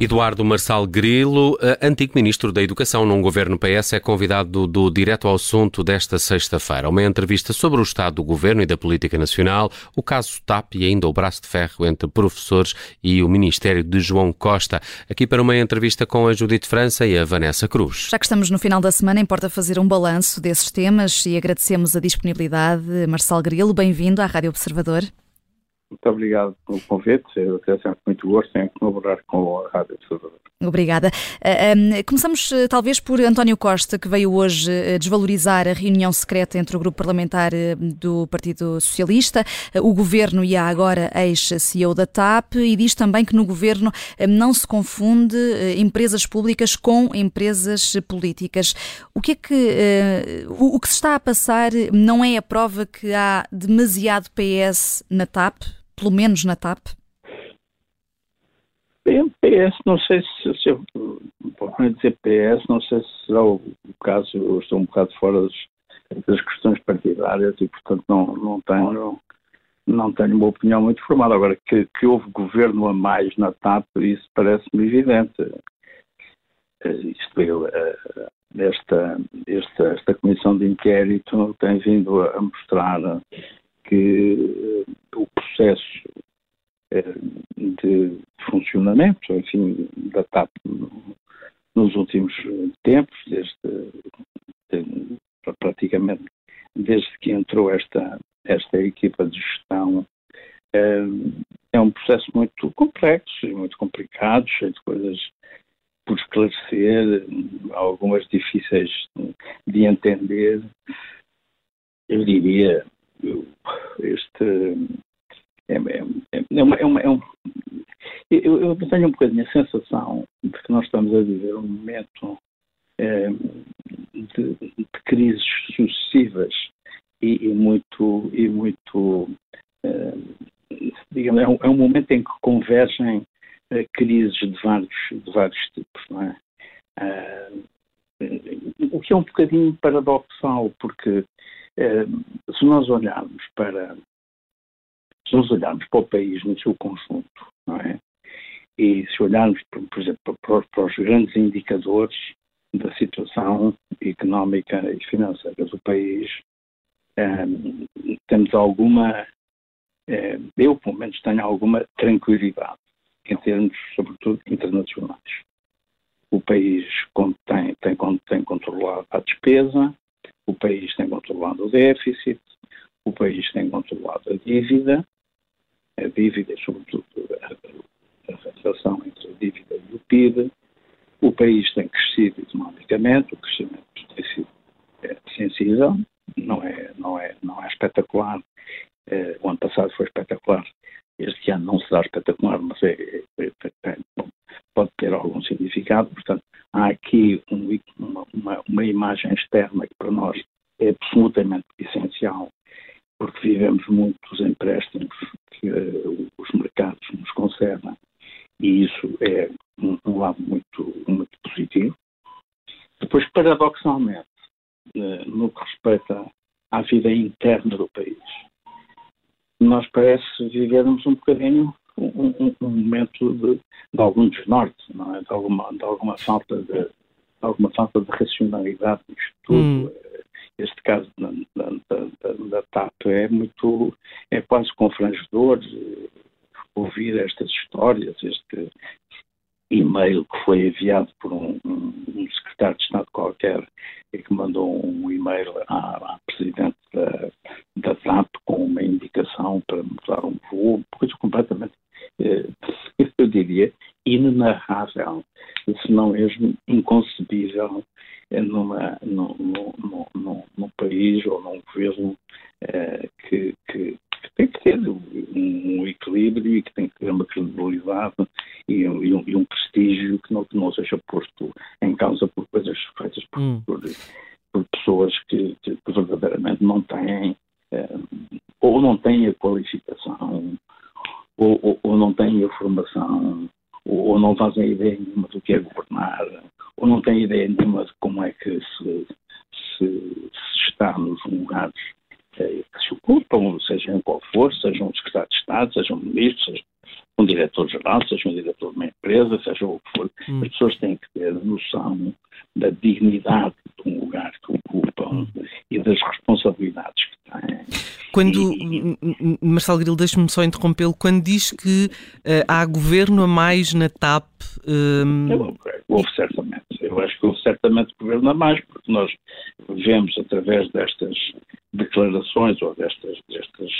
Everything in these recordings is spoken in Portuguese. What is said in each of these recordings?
Eduardo Marçal Grilo, antigo Ministro da Educação num governo PS, é convidado do, do Direto ao Assunto desta sexta-feira. Uma entrevista sobre o estado do governo e da política nacional, o caso TAP e ainda o braço de ferro entre professores e o Ministério de João Costa. Aqui para uma entrevista com a Judite França e a Vanessa Cruz. Já que estamos no final da semana, importa fazer um balanço desses temas e agradecemos a disponibilidade. Marçal Grilo, bem-vindo à Rádio Observador. Muito obrigado pelo convite. Eu tenho sempre muito gosto em colaborar com a Rádio Observador. Obrigada. Uh, um, começamos uh, talvez por António Costa, que veio hoje uh, desvalorizar a reunião secreta entre o grupo parlamentar do Partido Socialista, o governo e a agora ex-CEO da TAP, e diz também que no governo não se confunde empresas públicas com empresas políticas. O que é que o que se está a passar não é a prova que há demasiado PS na TAP, pelo menos na TAP? PS, não sei se, se eu vou dizer PS, não sei se será o, caso, eu estou um bocado fora das, das questões partidárias e, portanto, não, não, tenho, não tenho uma opinião muito formada. Agora, que, que houve governo a mais na TAP, isso parece-me evidente. Eh, isto é, esta, esta, esta comissão de inquérito tem vindo a mostrar que eh, o processo eh, de funcionamento, enfim, da TAP nos últimos tempos, desde de, praticamente desde que entrou esta, esta equipa de gestão, é, é um processo muito complexo e muito complicado, cheio de coisas por esclarecer, algumas difíceis de entender. Eu diria, este é, é, é, uma, é, uma, é um, eu, eu, tenho um bocadinho a sensação de que nós estamos a viver um momento é, de, de, crises sucessivas e, e muito, e muito é, digamos, é um, é um, momento em que convergem é, crises de vários, de vários tipos, não é? é o que é um bocadinho paradoxal, porque se nós olharmos para se nós olharmos para o país no seu conjunto, não é? E se olharmos, por, exemplo, para, os grandes indicadores da situação económica e financeira do país, ehm, temos alguma, eh, eu pelo menos tenho alguma tranquilidade em termos, sobretudo, internacionais. O país tem, tem, tem controlado a despesa, o país tem controlado o déficit, o país tem controlado a dívida, a dívida, sobretudo a, a relação entre a dívida e o PIB. O país tem crescido economicamente, o crescimento tem sido é, sensível, não é, não é, não é espetacular. É, o ano passado foi espetacular, este ano não será espetacular, mas é, é, é pode ter algum significado. Portanto, há aqui um, uma, uma, uma imagem externa que para nós é absolutamente essencial, porque vivemos muitos empréstimos que uh, os mercados nos concedem e isso é um, lado muito, muito positivo. Depois, paradoxalmente, uh, no que respeita à vida interna do país, nós parece vivermos um bocadinho um, um, um momento de, de, algum desnorte, não é? de, alguma, de alguma falta de, de alguma falta de racionalidade nisto tudo. Hum. Este caso da, da, da, da, TAP é muito, é quase confrangedor ouvir estas histórias, este e-mail que foi enviado por um, um, secretário de Estado qualquer e que mandou um e-mail à, à Presidente da, da TAP com uma indicação para mudar um voo, coisa completamente, eh, eu diria, inenarrável, se não mesmo inconcebível numa, num, num, num, num país ou num governo eh, que, que, que, tem que ter um, um, equilíbrio e que tem que ter uma credibilidade e, e, um, e um, prestígio que não, que não seja posto em causa por coisas feitas por, hum. por, por pessoas que, que, verdadeiramente não têm eh, ou não têm a qualificação ou, ou, ou não têm a formação ou não fazem ideia nenhuma do que é governar, ou não têm ideia nenhuma de como é que se, se, se está nos lugares eh, que se ocupam, seja em qual for, sejam um secretário de Estado, sejam ministros, um diretor-geral, seja um diretor de uma empresa, seja o que for, hum. as pessoas têm que ter noção da dignidade de um lugar que ocupam hum. e das responsabilidades que têm. Quando, e, Marcelo Grilo, deixe-me só interrompê-lo, quando diz que uh, há governo a mais na TAP... Um... Eu, houve certamente. Eu acho que houve certamente governo a mais, porque nós vemos através destas declarações ou destas, destas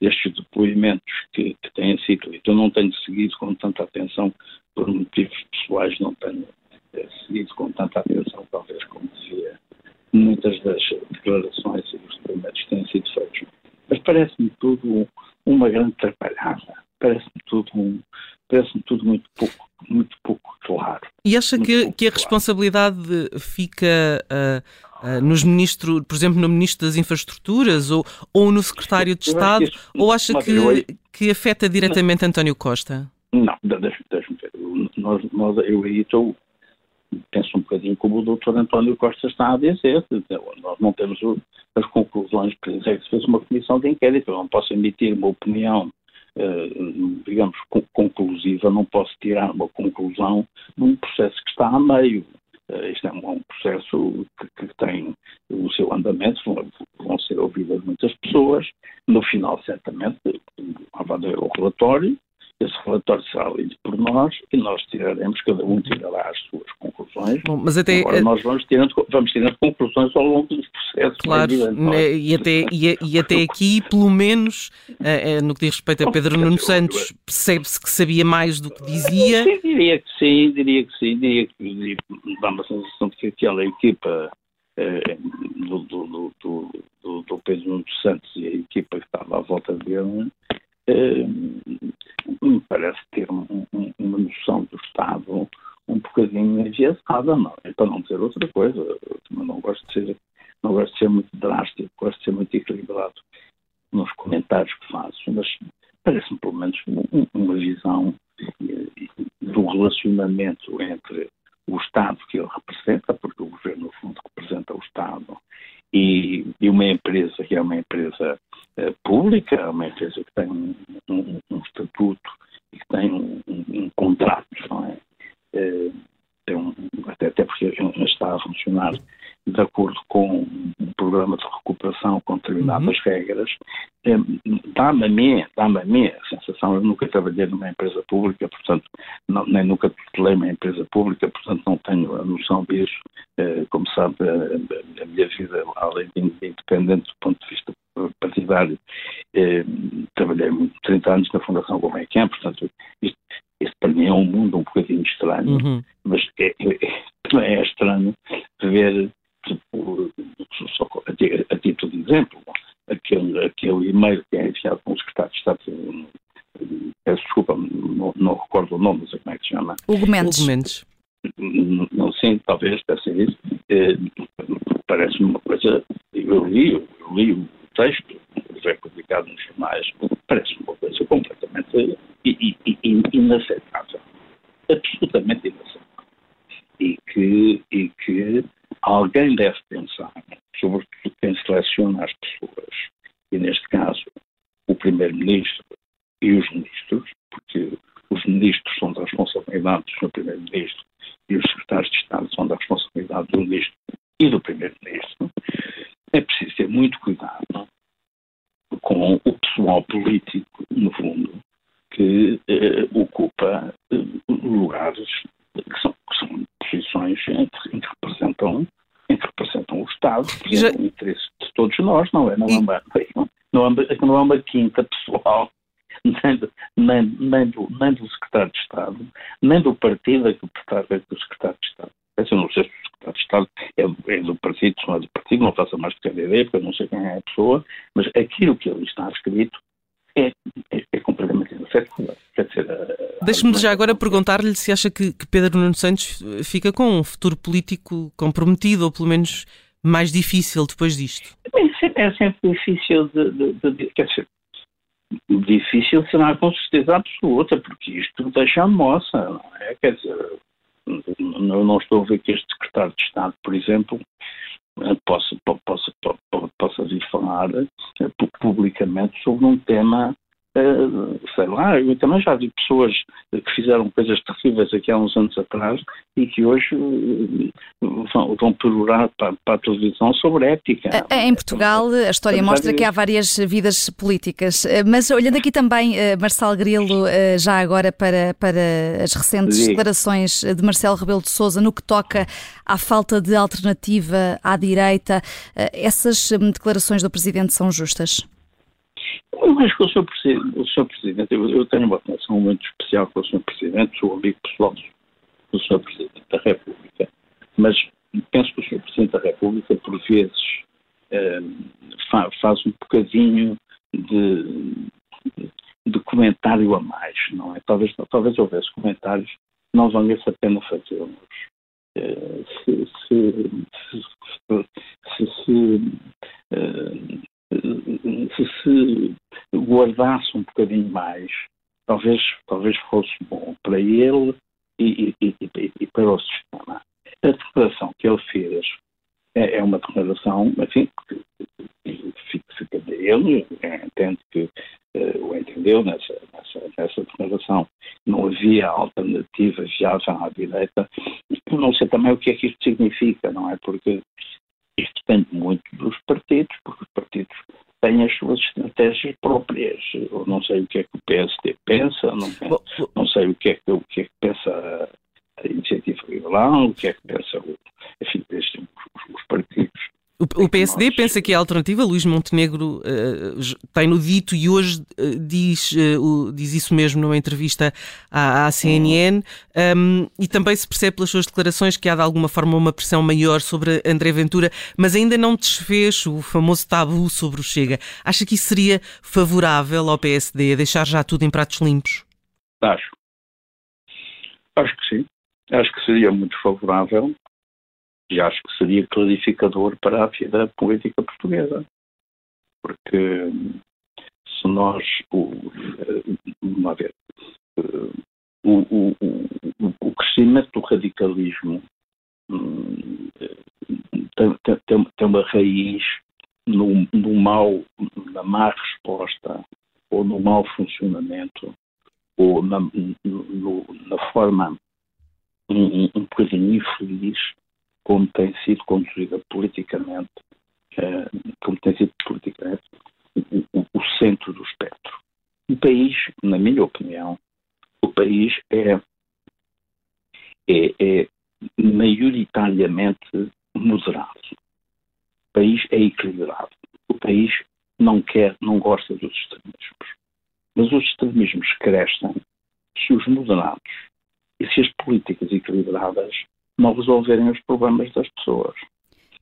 estes depoimentos que, que têm sido, então não tenho seguido com tanta atenção, por motivos pessoais, não tenho é, seguido com tanta atenção, talvez como dizia, muitas das declarações e dos depoimentos têm sido feitos. Mas parece-me tudo uma grande atrapalhada, parece-me tudo, um, parece tudo muito pouco, muito pouco claro. E acha que, que a responsabilidade fica uh, Uh, nos ministros, por exemplo, no Ministro das Infraestruturas ou, ou no Secretário de Estado, isso, ou acha que, que afeta diretamente não, António Costa? Não, deixe-me ver. Nós, nós, eu aí estou, penso um bocadinho como o doutor António Costa está a dizer. Nós não temos as conclusões, por exemplo, que se fez uma comissão de inquérito, eu não posso emitir uma opinião digamos, conclusiva, não posso tirar uma conclusão num processo que está a meio. Uh, isto é um, um processo que, que, tem o seu andamento, vão, ser ouvidas muitas pessoas. No final, certamente, vai haver o relatório esse relatório será lido por nós e nós tiraremos, cada um tirará as suas conclusões. Bom, mas até, Agora, nós vamos tirando, vamos tirando conclusões ao longo dos processos. Claro, né, e até, e, e, até aqui, pelo menos, é, no que diz respeito a Pedro Nuno Santos, percebe-se que sabia mais do que dizia? Sim, diria que sim, diria que sim, diria que dá uma sensação de que aquela equipa é, do, do, do, do, Pedro Nuno Santos e a equipa que estava à volta dele é, me parece ter um, um, uma noção do Estado um enviesada, não? Para não dizer outra coisa. Eu não gosto de ser, não gosto de ser muito drástico, gosto de ser muito equilibrado nos comentários que faço, mas parece-me pelo menos uma visão eh, do relacionamento entre o Estado que ele representa, porque o governo, no fundo, representa o Estado, e, e uma empresa que é uma empresa uh, pública, uma empresa que tem um, um, um estatuto e que tem um, um contrato, não é? Uh, um, até, até porque está a funcionar de acordo com um programa de recuperação com determinadas uhum. regras, eh, dá-me a mim, dá-me a mim a sensação, eu nunca trabalhei numa empresa pública, portanto, não, nem nunca tutelei uma empresa pública, portanto não tenho a noção disso, eh, como sabe, a, minha vida, além de independente do ponto de vista partidário, eh, trabalhei 30 anos na Fundação Gulbenkian, portanto, isto, isto para mim é um mundo um bocadinho estranho, uhum. mas é, é, é estranho ver tipo, só a, a, título de exemplo, aquele, aquele e-mail que é enviado com o secretário de Estado, peço desculpa, não, não, recordo o nome, não sei como é que se chama. Hugo Mendes. Hugo Mendes. Não, sim, talvez, deve ser isso. É, Parece-me uma coisa, eu li, eu li o texto, foi publicado nos jornais, parece-me uma coisa completamente inaceitável. Absolutamente inaceitável. E que, e que alguém deve pensar sobre quem seleciona as pessoas, e neste caso o Primeiro-Ministro e os ministros, porque os ministros são da responsabilidade do Sr. Primeiro-Ministro e os secretários de Estado são da responsabilidade do Ministro e do Primeiro-Ministro, é preciso ter muito cuidado com o pessoal político, no fundo, que eh, ocupa eh, lugares que são, que são posições em que, em que representam em que representam o Estado, que Já... é o interesse de todos nós, não é? Não, é uma, não, é uma, não é uma quinta pessoal, nem do, nem, nem, do, nem do secretário de Estado, nem do partido que pertence do secretário de Estado. Eu não sei se o secretário de Estado é, é do partido, se não é do partido, não faço mais pequena ideia, porque eu não sei quem é a pessoa, mas aquilo que ali está escrito é, é, é completamente inaceitável. Deixe-me já agora perguntar-lhe se acha que, que, Pedro Nuno Santos fica com um futuro político comprometido, ou pelo menos mais difícil depois disto. É sempre difícil de, de, de, quer dizer, difícil será com certeza absoluta, porque isto deixa a moça, é? Quer dizer, eu não estou a ver que este secretário de Estado, por exemplo, possa, possa, possa, vir falar publicamente sobre um tema sei lá, eu também já vi pessoas que fizeram coisas terríveis aqui há uns anos atrás e que hoje uh, vão, vão perorar para, para, a televisão sobre ética. Em Portugal, a história mostra que há várias vidas políticas, mas olhando aqui também, Marcelo Grilo, já agora para, para as recentes Sim. declarações de Marcelo Rebelo de Sousa no que toca à falta de alternativa à direita, essas hum, declarações do Presidente são justas? Eu acho que o Sr. Presidente, o Sr. Presidente eu, eu, tenho uma relação muito especial com o Sr. Presidente, sou amigo pessoal do Sr. Presidente da República, mas penso que o Sr. Presidente da República, por vezes, eh, faz um bocadinho de, de, comentário a mais, não é? Talvez, talvez houvesse comentários, não valesse a pena fazê-los. Eh, se, se, se, se, eh, se se guardasse um bocadinho mais, talvez, talvez fosse bom para ele e, e, e, e para o sistema. A declaração que ele fez é, é uma declaração, enfim, que, fica dele, entende que uh, o entendeu nessa, nessa, nessa declaração. Não havia alternativa viável à direita. Não sei também o que é que isto significa, não é? Porque isto depende muito dos partidos, porque os partidos têm as suas estratégias próprias. Eu não sei o que é que o PSD pensa, não, não sei o que, é que, o que é que pensa a Iniciativa O que é que pensa o, enfim, os, os partidos o, PSD pensa que é a alternativa. Luís Montenegro uh, tem no dito e hoje uh, diz, uh, diz isso mesmo numa entrevista à, à CNN. Um, e também se percebe pelas suas declarações que há de alguma forma uma pressão maior sobre André Ventura, mas ainda não desfez o famoso tabu sobre o Chega. Acha que isso seria favorável ao PSD, a deixar já tudo em pratos limpos? Acho. Acho que sim. Acho que seria muito favorável e acho que seria clarificador para a vida política portuguesa. Porque se nós, vamos ver, o, o, o, crescimento do radicalismo hum, tem, tem, tem uma raiz no, no mau, na má resposta ou no mau funcionamento ou na, no, na forma um, um bocadinho infeliz como tem sido conduzida politicamente, uh, como tem sido politicamente o, o, o, centro do espectro. O país, na minha opinião, o país é, é, é maioritariamente moderado. O país é equilibrado. O país não quer, não gosta dos extremismos. Mas os extremismos crescem se os moderados e se as políticas equilibradas não resolverem os problemas das pessoas.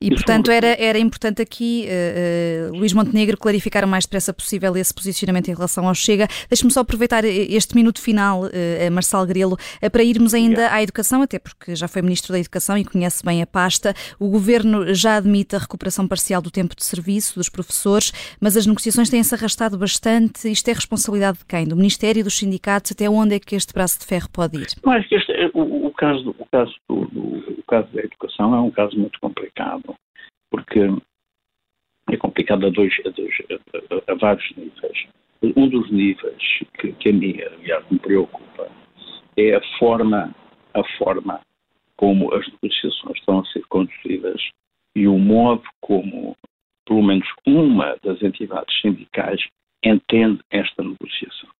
E, portanto, era, era importante aqui, uh, uh, Luís Montenegro, clarificar o mais depressa possível esse posicionamento em relação ao Chega. Deixe-me só aproveitar este minuto final, uh, Marcelo Grelo, para irmos ainda à educação, até porque já foi Ministro da Educação e conhece bem a pasta. O Governo já admite a recuperação parcial do tempo de serviço dos professores, mas as negociações têm-se arrastado bastante. Isto é responsabilidade de quem? Do Ministério, dos sindicatos? Até onde é que este braço de ferro pode ir? Eu acho que este, o, o, caso, o, caso do, do, o caso da educação é um caso muito complicado porque é complicado a, dois, a, dois, a, a vários níveis. Um dos níveis que, que a mim, aliás, me preocupa é a forma, a forma como as negociações estão a ser conduzidas e o modo como, pelo menos uma das entidades sindicais entende esta negociação.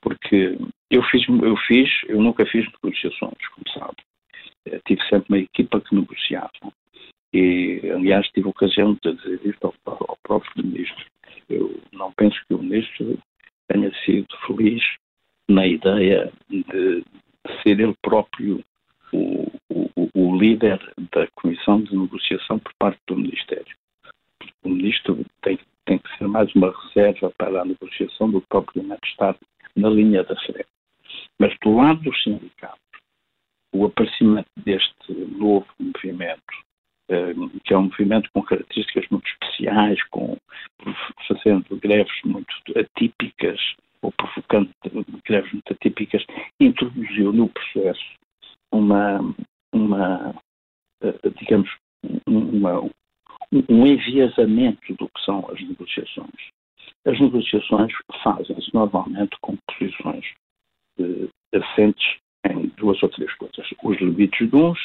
Porque eu fiz, eu fiz, eu nunca fiz negociações, como sabe. Eu tive sempre uma equipa que negociava. E, aliás, tive ocasião de dizer isto ao, ao próprio ministro. Eu não penso que o ministro tenha sido feliz na ideia de, ser ele próprio o, o, o, líder da comissão de negociação por parte do Ministério. O ministro tem, tem que ser mais uma reserva para a negociação do propriamente estar na linha da frente. Mas do lado dos sindicatos, o aparecimento deste novo movimento que é um movimento com características muito especiais, com, fazendo greves muito atípicas ou provocando greves muito atípicas, introduziu no processo uma, uma eh, digamos, uma, um enviesamento do que são as negociações. As negociações fazem-se normalmente com posições eh, assentes em duas ou três coisas. Os limites de uns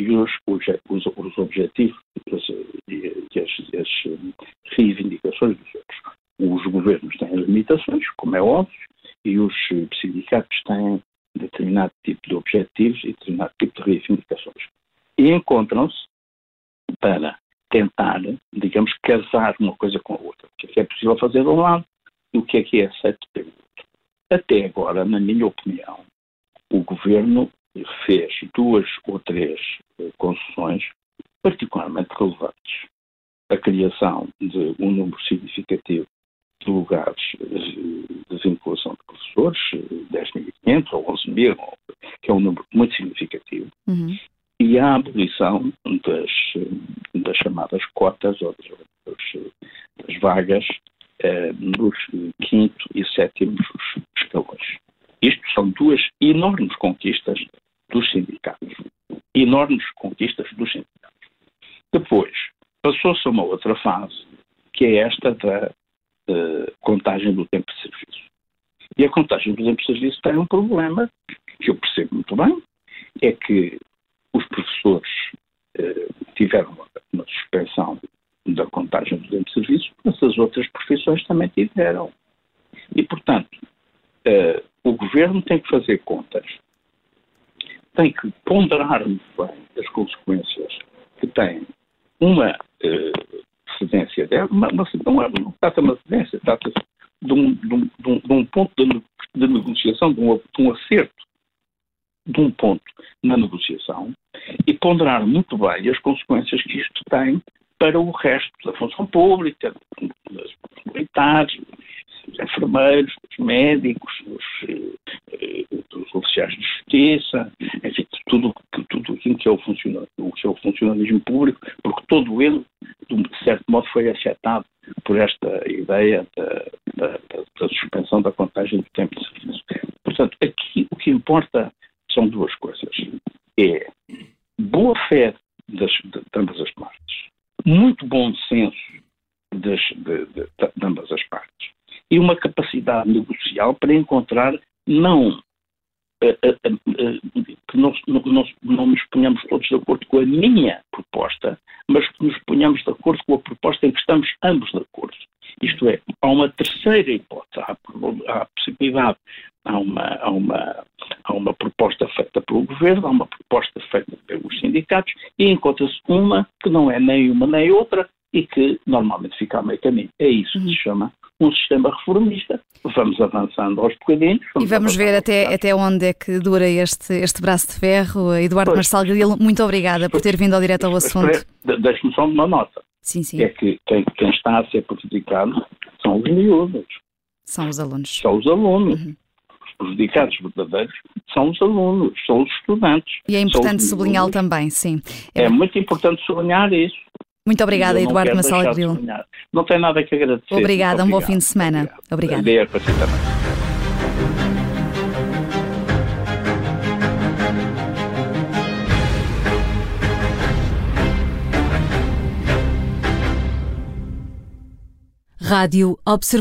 e os, os, os, os objetivos e, as, as, reivindicações dos outros. Os governos têm limitações, como é óbvio, e os sindicatos têm determinado tipo de objetivos e determinado tipo de reivindicações. E encontram-se para tentar, digamos, casar uma coisa com a outra. O que é, que é possível fazer de um lado e o que é que é aceito pelo outro. Até agora, na minha opinião, o governo fez duas ou três eh, concessões particularmente relevantes. A criação de um número significativo de lugares eh, de vinculação de professores, 10.500 eh, ou 11.000, que é um número muito significativo, uhum. e a abolição das, das chamadas cotas ou das, das vagas eh, nos quinto e sétimo escalões. Isto são duas enormes conquistas. Enormes conquistas dos sindicatos. Depois, passou-se a uma outra fase, que é esta da uh, contagem do tempo de serviço. E a contagem do tempo de serviço tem um problema, que eu percebo muito bem, é que os professores uh, tiveram uma, uma suspensão da contagem do tempo de serviço, mas as outras profissões também tiveram. E, portanto, uh, o governo tem que fazer contas, tem que ponderar muito bem as consequências que tem uma uh, dela, uma, não, é, não trata uma cedência, trata-se de um, de, um, de um, ponto de, de negociação, de um, de um acerto de um ponto na negociação e ponderar muito bem as consequências que isto tem para o resto da função pública, dos militares, dos enfermeiros, dos médicos, dos, eh, dos oficiais de justiça, tudo, tudo aquilo que é o, o que é o funcionalismo público, porque todo ele, de certo modo, foi afetado por esta ideia da, da, da suspensão da contagem do tempo de serviço. Portanto, aqui o que importa são duas coisas. É boa fé das, de, de ambas as partes muito bom senso das, de, de, de, ambas as partes e uma capacidade negocial para encontrar não que não, não, não nos ponhamos todos de acordo com a minha proposta, mas que nos ponhamos de acordo com a proposta em que estamos ambos de acordo. Isto é, há uma terceira hipótese, há, há a possibilidade, há uma, há, uma, há uma proposta feita pelo governo, há uma proposta feita pelos sindicatos e encontra-se uma que não é nem uma nem outra e que normalmente fica a meio caminho. É isso que se uhum. chama um sistema reformista. Vamos avançando aos bocadinhos. Vamos e vamos ver até, até onde é que dura este, este braço de ferro. Eduardo pois, Marçal Grilo, muito obrigada por ter vindo ao direto ao assunto. Deixe-me só uma nota. Sim, sim. É que quem, quem, está a ser prejudicado são os miúdos. São os alunos. São os alunos. Uhum. Os prejudicados verdadeiros são os alunos, são os estudantes. E é importante sublinhá-lo também, sim. É, é muito importante sublinhar isso. Muito obrigada, Eduardo Massala Grilo. Não tem nada que agradecer. Obrigada, um bom fim de semana. Obrigada. Obrigado. para si também. Rádio Observador.